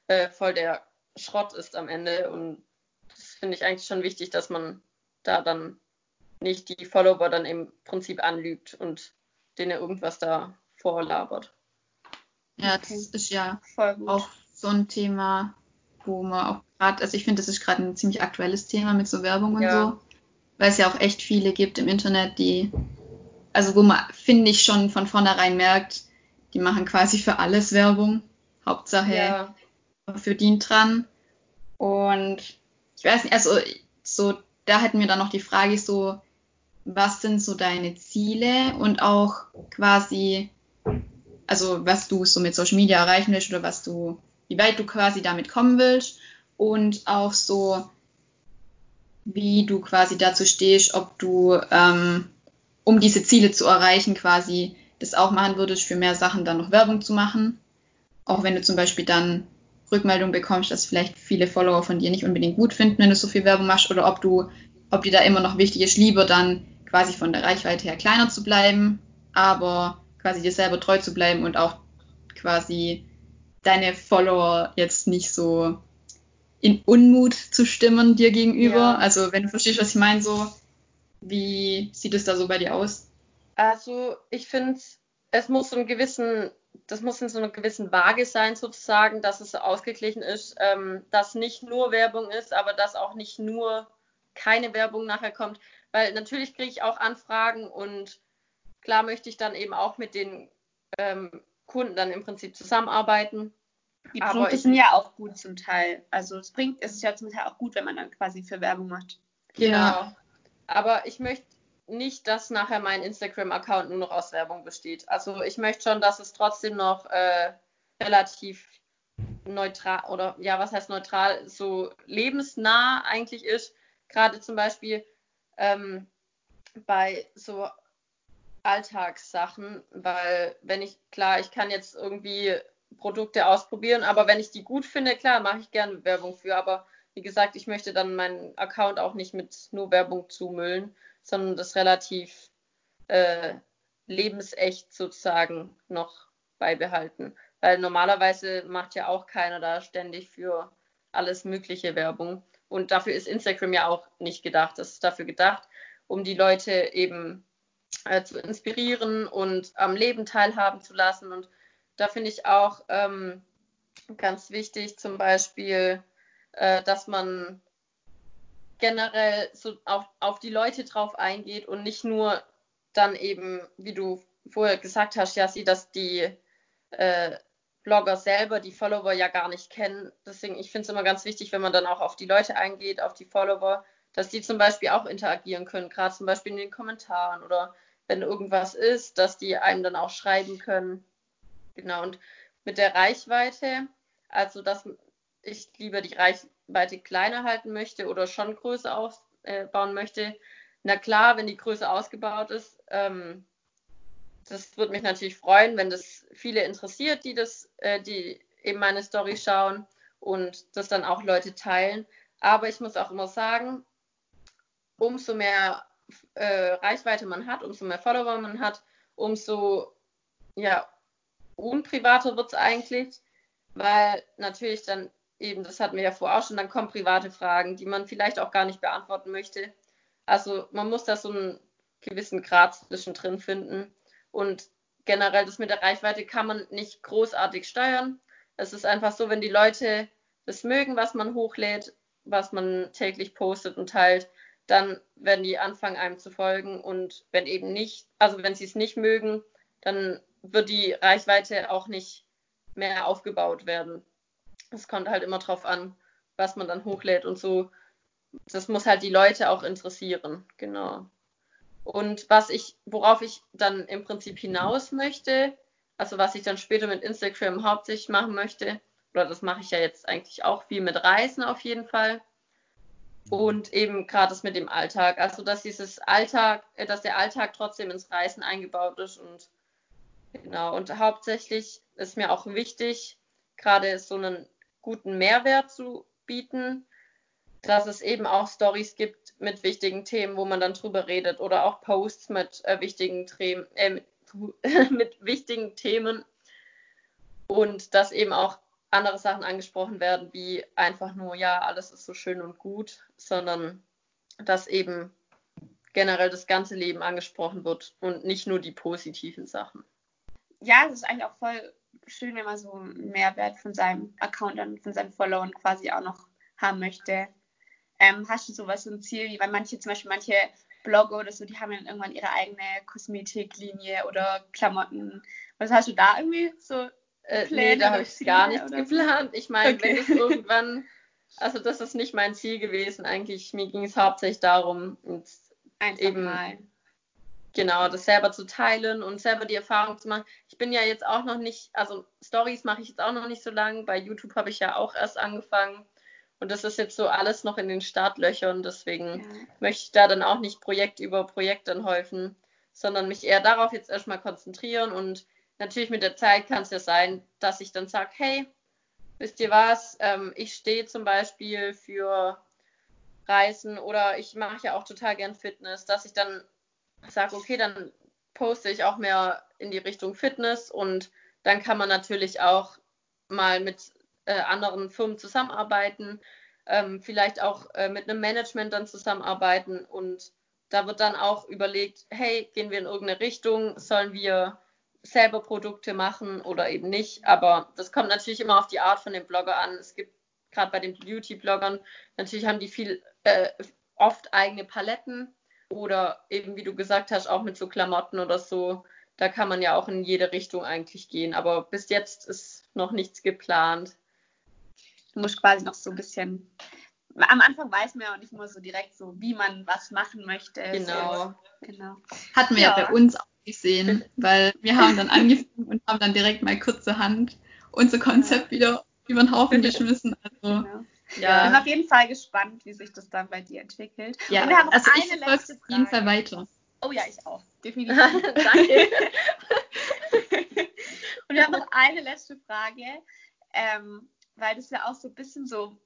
äh, voll der Schrott ist am Ende. Und das finde ich eigentlich schon wichtig, dass man da dann nicht die Follower dann im Prinzip anlügt und denen irgendwas da vorlabert. Ja, das ist ja auch so ein Thema, wo man auch gerade, also ich finde, das ist gerade ein ziemlich aktuelles Thema mit so Werbung und ja. so, weil es ja auch echt viele gibt im Internet, die, also wo man, finde ich, schon von vornherein merkt, die machen quasi für alles Werbung. Hauptsache ja. verdient dran. Und ich weiß nicht, also so, da hätten wir dann noch die Frage so, was sind so deine Ziele und auch quasi, also was du so mit Social Media erreichen willst oder was du, wie weit du quasi damit kommen willst und auch so, wie du quasi dazu stehst, ob du, ähm, um diese Ziele zu erreichen, quasi das auch machen würdest, für mehr Sachen dann noch Werbung zu machen. Auch wenn du zum Beispiel dann Rückmeldung bekommst, dass vielleicht viele Follower von dir nicht unbedingt gut finden, wenn du so viel Werbung machst, oder ob du, ob dir da immer noch wichtig ist, lieber dann quasi von der Reichweite her kleiner zu bleiben, aber quasi dir selber treu zu bleiben und auch quasi deine Follower jetzt nicht so in Unmut zu stimmen dir gegenüber. Ja. Also wenn du verstehst, was ich meine, so wie sieht es da so bei dir aus? Also ich finde, es muss so einen gewissen, das muss in so einer gewissen Waage sein sozusagen, dass es so ausgeglichen ist, ähm, dass nicht nur Werbung ist, aber dass auch nicht nur keine Werbung nachher kommt. Weil natürlich kriege ich auch Anfragen und klar möchte ich dann eben auch mit den ähm, Kunden dann im Prinzip zusammenarbeiten. Die Produkte sind ja auch gut zum Teil. Also es bringt, es ist ja zum Teil auch gut, wenn man dann quasi für Werbung macht. Genau. Ja. Aber ich möchte nicht, dass nachher mein Instagram-Account nur noch aus Werbung besteht. Also ich möchte schon, dass es trotzdem noch äh, relativ neutral oder ja, was heißt neutral, so lebensnah eigentlich ist. Gerade zum Beispiel ähm, bei so Alltagssachen, weil wenn ich, klar, ich kann jetzt irgendwie Produkte ausprobieren, aber wenn ich die gut finde, klar, mache ich gerne Werbung für, aber wie gesagt, ich möchte dann meinen Account auch nicht mit nur Werbung zumüllen, sondern das relativ äh, lebensecht sozusagen noch beibehalten. Weil normalerweise macht ja auch keiner da ständig für alles mögliche Werbung. Und dafür ist Instagram ja auch nicht gedacht. Das ist dafür gedacht, um die Leute eben äh, zu inspirieren und am Leben teilhaben zu lassen. Und da finde ich auch ähm, ganz wichtig zum Beispiel, äh, dass man generell so auf, auf die Leute drauf eingeht und nicht nur dann eben, wie du vorher gesagt hast, Jassi, dass die äh, Blogger selber die Follower ja gar nicht kennen. Deswegen, ich finde es immer ganz wichtig, wenn man dann auch auf die Leute eingeht, auf die Follower, dass die zum Beispiel auch interagieren können, gerade zum Beispiel in den Kommentaren oder wenn irgendwas ist, dass die einem dann auch schreiben können. Genau, und mit der Reichweite, also dass ich lieber die Reichweite kleiner halten möchte oder schon größer ausbauen möchte. Na klar, wenn die Größe ausgebaut ist, ähm, das würde mich natürlich freuen, wenn das viele interessiert, die das, äh, die eben meine Story schauen und das dann auch Leute teilen. Aber ich muss auch immer sagen, umso mehr äh, Reichweite man hat, umso mehr Follower man hat, umso ja, unprivater wird es eigentlich, weil natürlich dann eben, das hatten wir ja vorher auch schon, dann kommen private Fragen, die man vielleicht auch gar nicht beantworten möchte. Also man muss da so einen gewissen Grad zwischendrin finden. Und generell das mit der Reichweite kann man nicht großartig steuern. Es ist einfach so, wenn die Leute das mögen, was man hochlädt, was man täglich postet und teilt, dann werden die anfangen, einem zu folgen. Und wenn eben nicht, also wenn sie es nicht mögen, dann wird die Reichweite auch nicht mehr aufgebaut werden. Es kommt halt immer drauf an, was man dann hochlädt und so. Das muss halt die Leute auch interessieren, genau. Und was ich, worauf ich dann im Prinzip hinaus möchte, also was ich dann später mit Instagram hauptsächlich machen möchte, oder das mache ich ja jetzt eigentlich auch viel mit Reisen auf jeden Fall. Und eben gerade das mit dem Alltag. Also dass dieses Alltag, äh, dass der Alltag trotzdem ins Reisen eingebaut ist und genau. Und hauptsächlich ist mir auch wichtig, gerade so einen guten Mehrwert zu bieten, dass es eben auch Stories gibt mit wichtigen Themen, wo man dann drüber redet oder auch Posts mit äh, wichtigen Themen, äh, (laughs) mit wichtigen Themen und dass eben auch andere Sachen angesprochen werden, wie einfach nur, ja, alles ist so schön und gut, sondern dass eben generell das ganze Leben angesprochen wird und nicht nur die positiven Sachen. Ja, es ist eigentlich auch voll schön, wenn man so einen Mehrwert von seinem Account und von seinen Followern quasi auch noch haben möchte. Ähm, hast du sowas, so ein Ziel, wie weil manche, zum Beispiel manche Blogger oder so, die haben dann irgendwann ihre eigene Kosmetiklinie oder Klamotten. Was hast du da irgendwie so äh, nee, da habe ich gar nichts geplant. Ich meine, okay. wenn es irgendwann, also das ist nicht mein Ziel gewesen eigentlich. Mir ging es hauptsächlich darum, Einfach eben mal. Genau das selber zu teilen und selber die Erfahrung zu machen. Ich bin ja jetzt auch noch nicht, also Stories mache ich jetzt auch noch nicht so lange. Bei YouTube habe ich ja auch erst angefangen. Und das ist jetzt so alles noch in den Startlöchern. Deswegen ja. möchte ich da dann auch nicht Projekt über Projekt anhäufen, sondern mich eher darauf jetzt erstmal konzentrieren und natürlich mit der Zeit kann es ja sein, dass ich dann sage, hey, wisst ihr was, ähm, ich stehe zum Beispiel für Reisen oder ich mache ja auch total gern Fitness, dass ich dann sage, okay, dann poste ich auch mehr in die Richtung Fitness und dann kann man natürlich auch mal mit äh, anderen Firmen zusammenarbeiten, ähm, vielleicht auch äh, mit einem Management dann zusammenarbeiten und da wird dann auch überlegt, hey, gehen wir in irgendeine Richtung, sollen wir selber Produkte machen oder eben nicht. Aber das kommt natürlich immer auf die Art von dem Blogger an. Es gibt gerade bei den Beauty-Bloggern, natürlich haben die viel äh, oft eigene Paletten oder eben, wie du gesagt hast, auch mit so Klamotten oder so. Da kann man ja auch in jede Richtung eigentlich gehen. Aber bis jetzt ist noch nichts geplant. Du musst quasi noch so ein bisschen. Am Anfang weiß man ja auch nicht immer so direkt so, wie man was machen möchte. Genau. So. genau. Hatten wir ja. ja bei uns auch sehen, (laughs) weil wir haben dann angefangen und haben dann direkt mal kurzerhand unser Konzept ja. wieder über den Haufen geschmissen. Also, genau. Ja. Ich bin auf jeden Fall gespannt, wie sich das dann bei dir entwickelt. Ja, und wir haben also eine ich letzte auf jeden Fall weiter. Oh ja, ich auch. (laughs) Definitiv. Danke. (laughs) und wir haben noch eine letzte Frage, ähm, weil das ja auch so ein bisschen so,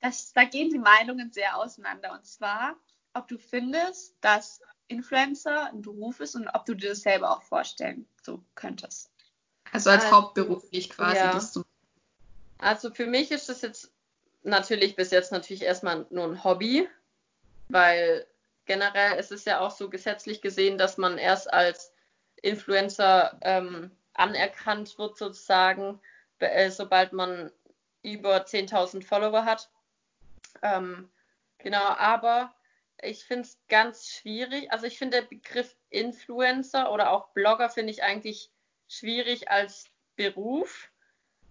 das, da gehen die Meinungen sehr auseinander. Und zwar, ob du findest, dass Influencer ein Beruf ist und ob du dir das selber auch vorstellen so könntest. Also als also, hauptberuflich quasi. Ja. Das zu also für mich ist das jetzt natürlich bis jetzt natürlich erstmal nur ein Hobby, weil generell ist es ja auch so gesetzlich gesehen, dass man erst als Influencer ähm, anerkannt wird sozusagen, äh, sobald man über 10.000 Follower hat. Ähm, genau, aber ich finde es ganz schwierig. Also ich finde der Begriff Influencer oder auch Blogger finde ich eigentlich schwierig als Beruf,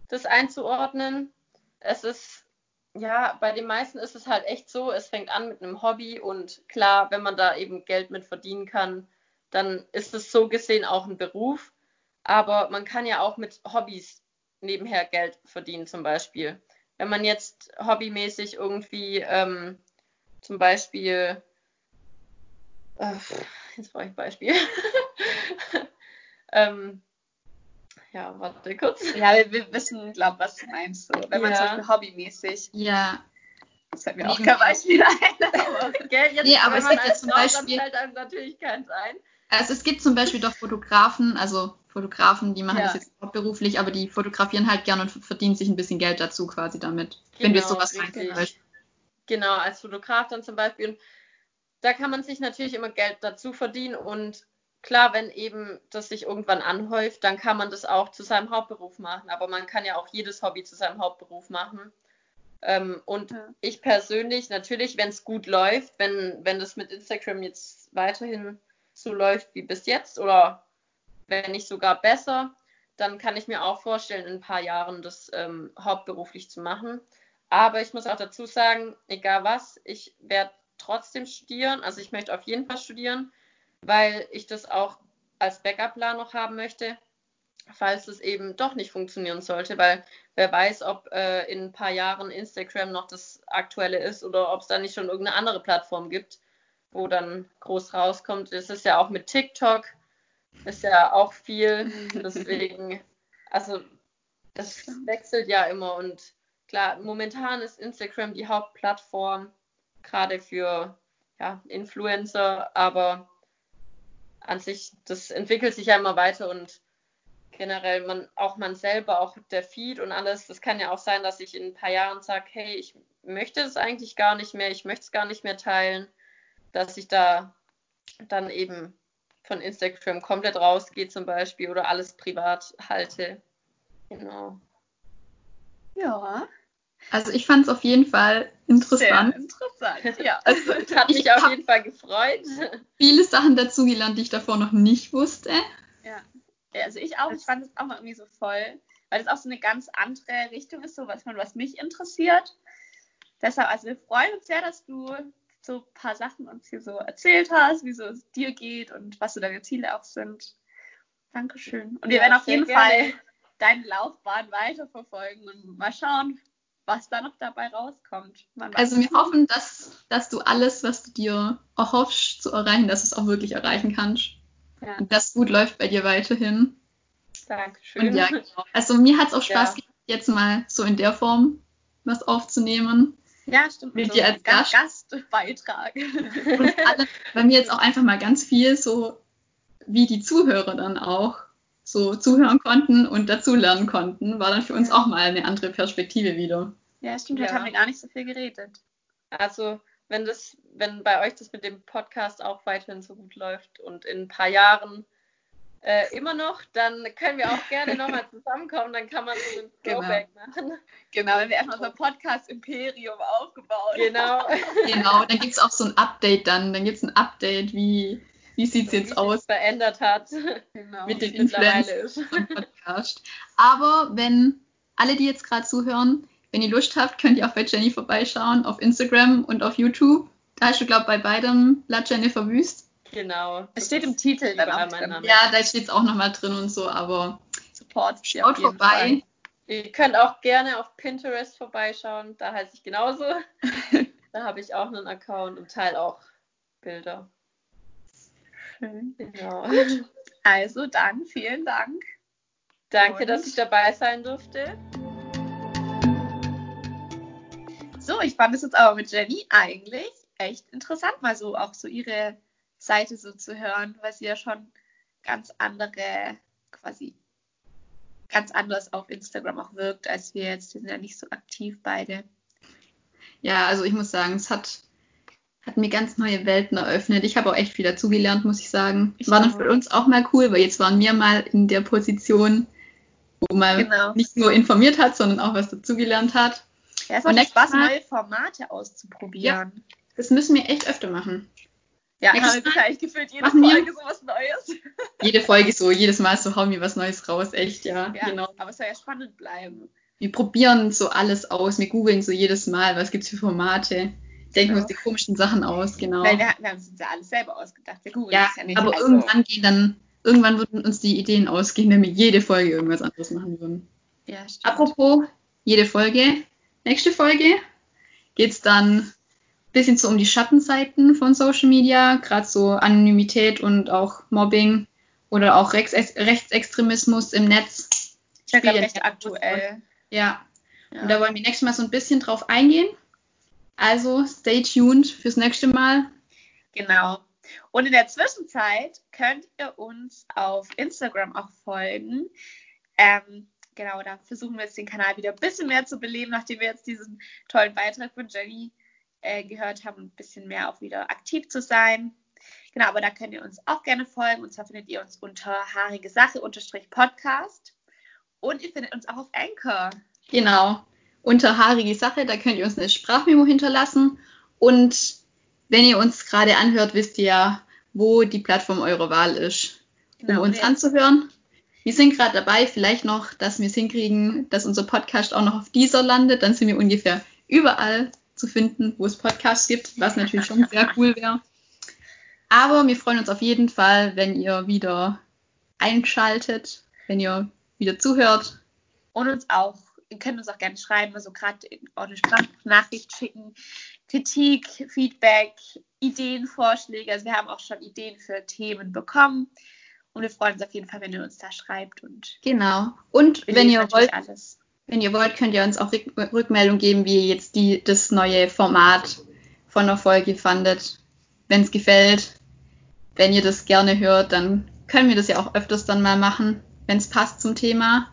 das einzuordnen. Es ist, ja, bei den meisten ist es halt echt so, es fängt an mit einem Hobby und klar, wenn man da eben Geld mit verdienen kann, dann ist es so gesehen auch ein Beruf. Aber man kann ja auch mit Hobbys nebenher Geld verdienen zum Beispiel. Wenn man jetzt hobbymäßig irgendwie ähm, zum Beispiel, äh, jetzt brauche ich ein Beispiel. (laughs) ähm, ja, warte kurz. Ja, wir, wir wissen, glaube was du meinst. So. Wenn man ja. zum Beispiel hobbymäßig. Ja. Das fällt mir auch kein Beispiel ein. (laughs) Aber, gell, jetzt, nee, aber es gibt ja zum Beispiel. fällt einem natürlich keins ein. Also es gibt zum Beispiel doch Fotografen, also Fotografen, die machen ja. das jetzt hauptberuflich, aber die fotografieren halt gern und verdienen sich ein bisschen Geld dazu quasi damit. Genau, wenn du jetzt sowas meinst. Genau, als Fotograf dann zum Beispiel. Und da kann man sich natürlich immer Geld dazu verdienen und klar, wenn eben das sich irgendwann anhäuft, dann kann man das auch zu seinem Hauptberuf machen. Aber man kann ja auch jedes Hobby zu seinem Hauptberuf machen. Ähm, und ja. ich persönlich, natürlich, wenn es gut läuft, wenn, wenn das mit Instagram jetzt weiterhin so läuft wie bis jetzt oder wenn nicht sogar besser, dann kann ich mir auch vorstellen, in ein paar Jahren das ähm, hauptberuflich zu machen. Aber ich muss auch dazu sagen, egal was, ich werde trotzdem studieren. Also ich möchte auf jeden Fall studieren, weil ich das auch als Backup-Plan noch haben möchte. falls es eben doch nicht funktionieren sollte, weil wer weiß, ob äh, in ein paar Jahren Instagram noch das aktuelle ist oder ob es da nicht schon irgendeine andere Plattform gibt, wo dann groß rauskommt. Es ist ja auch mit TikTok, ist ja auch viel, (laughs) deswegen, also das wechselt ja immer und klar, momentan ist Instagram die Hauptplattform, gerade für ja, Influencer, aber an sich, das entwickelt sich ja immer weiter und generell man, auch man selber, auch der Feed und alles, das kann ja auch sein, dass ich in ein paar Jahren sage, hey, ich möchte es eigentlich gar nicht mehr, ich möchte es gar nicht mehr teilen, dass ich da dann eben von Instagram komplett rausgehe zum Beispiel oder alles privat halte. Genau. Ja. Also ich fand es auf jeden Fall interessant. Sehr interessant, ja. Also (laughs) hat mich auf jeden Fall gefreut. Viele Sachen dazugelernt, die ich davor noch nicht wusste. Ja. Also ich auch, ich fand es auch mal irgendwie so voll, weil es auch so eine ganz andere Richtung ist, so was man, was mich interessiert. Deshalb, also wir freuen uns sehr, dass du so ein paar Sachen uns hier so erzählt hast, wie so es dir geht und was so deine Ziele auch sind. Dankeschön. Und wir ja, werden auf jeden gerne. Fall deine Laufbahn weiterverfolgen und mal schauen, was da noch dabei rauskommt. Also wir hoffen, dass, dass du alles, was du dir erhoffst zu erreichen, dass du es auch wirklich erreichen kannst. Ja. Und das gut läuft bei dir weiterhin. Dankeschön. Und ja, (laughs) genau. Also mir hat es auch Spaß ja. gemacht, jetzt mal so in der Form was aufzunehmen. Ja, stimmt. Mit so dir als Gast. Gastbeitrag. Und alle, bei mir jetzt auch einfach mal ganz viel so, wie die Zuhörer dann auch so zuhören konnten und dazulernen konnten, war dann für uns ja. auch mal eine andere Perspektive wieder. Ja, stimmt, heute haben wir gar nicht so viel geredet. Also, wenn das, wenn bei euch das mit dem Podcast auch weiterhin so gut läuft und in ein paar Jahren äh, immer noch, dann können wir auch gerne nochmal (laughs) zusammenkommen, dann kann man so einen genau. Throwback genau. machen. Genau, wenn wir erstmal unser Podcast-Imperium aufgebaut Genau. genau, dann gibt es auch so ein Update dann, dann gibt es ein Update, wie wie sieht es jetzt aus? verändert hat. (laughs) Genau. Mit den (laughs) Podcast. Aber wenn alle, die jetzt gerade zuhören, wenn ihr Lust habt, könnt ihr auch bei Jenny vorbeischauen auf Instagram und auf YouTube. Da hast du, glaube ich, bei beidem La Jennifer Wüst. Genau. Es steht im Titel dann auch drin. Ja, da steht es auch nochmal drin und so, aber Support schaut vorbei. Fall. Ihr könnt auch gerne auf Pinterest vorbeischauen, da heiße ich genauso. (laughs) da habe ich auch einen Account und teile auch Bilder. Gut. Also dann vielen Dank. Danke, Und dass ich dabei sein durfte. So, ich fand es jetzt aber mit Jenny eigentlich echt interessant, mal so auch so ihre Seite so zu hören, weil sie ja schon ganz andere, quasi ganz anders auf Instagram auch wirkt, als wir jetzt. Wir sind ja nicht so aktiv beide. Ja, also ich muss sagen, es hat hat mir ganz neue Welten eröffnet. Ich habe auch echt viel dazugelernt, muss ich sagen. Ich war dann für uns auch mal cool, weil jetzt waren wir mal in der Position, wo man genau. nicht nur informiert hat, sondern auch was dazugelernt hat. Ja, es macht Spaß, mal, neue Formate auszuprobieren. Ja, das müssen wir echt öfter machen. Ja, nächstes haben wir gleich gefühlt jede Folge so was Neues. (laughs) Jede Folge so, jedes Mal so hauen wir was Neues raus, echt, ja. ja genau. Aber es soll ja spannend bleiben. Wir probieren so alles aus, wir googeln so jedes Mal, was gibt es für Formate denken uns die komischen Sachen aus, genau. Weil wir, wir haben uns ja alles selber ausgedacht. Wir googeln ja, ja nicht. Aber also. irgendwann gehen dann, irgendwann würden uns die Ideen ausgehen, wenn wir jede Folge irgendwas anderes machen würden. Ja, stimmt. Apropos jede Folge, nächste Folge geht es dann ein bisschen so um die Schattenseiten von Social Media, gerade so Anonymität und auch Mobbing oder auch Rechts Rechtsextremismus im Netz. Ich glaube, recht aktuell. Ja. ja. Und da wollen wir nächstes Mal so ein bisschen drauf eingehen. Also stay tuned fürs nächste Mal. Genau. Und in der Zwischenzeit könnt ihr uns auf Instagram auch folgen. Ähm, genau, da versuchen wir jetzt den Kanal wieder ein bisschen mehr zu beleben, nachdem wir jetzt diesen tollen Beitrag von Jenny äh, gehört haben, ein bisschen mehr auch wieder aktiv zu sein. Genau, aber da könnt ihr uns auch gerne folgen. Und zwar findet ihr uns unter haarige Sache Podcast. Und ihr findet uns auch auf Anchor. Genau unter haarige Sache. Da könnt ihr uns eine Sprachmemo hinterlassen. Und wenn ihr uns gerade anhört, wisst ihr ja, wo die Plattform eurer Wahl ist, genau, um uns ja. anzuhören. Wir sind gerade dabei, vielleicht noch, dass wir es hinkriegen, dass unser Podcast auch noch auf dieser landet. Dann sind wir ungefähr überall zu finden, wo es Podcasts gibt, was natürlich schon sehr cool wäre. Aber wir freuen uns auf jeden Fall, wenn ihr wieder einschaltet. wenn ihr wieder zuhört. Und uns auch, ihr könnt uns auch gerne schreiben, also gerade auch eine Sprachnachricht schicken, Kritik, Feedback, Ideen, Vorschläge. Also wir haben auch schon Ideen für Themen bekommen. Und wir freuen uns auf jeden Fall, wenn ihr uns da schreibt. Und genau. Und wenn ihr wollt, alles. wenn ihr wollt, könnt ihr uns auch Rückmeldung geben, wie ihr jetzt die, das neue Format von der Folge fandet. Wenn es gefällt, wenn ihr das gerne hört, dann können wir das ja auch öfters dann mal machen, wenn es passt zum Thema.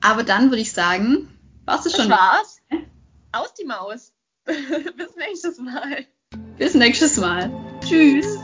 Aber dann würde ich sagen, warst du schon. Das war's. Aus die Maus. (laughs) Bis nächstes Mal. Bis nächstes Mal. Tschüss.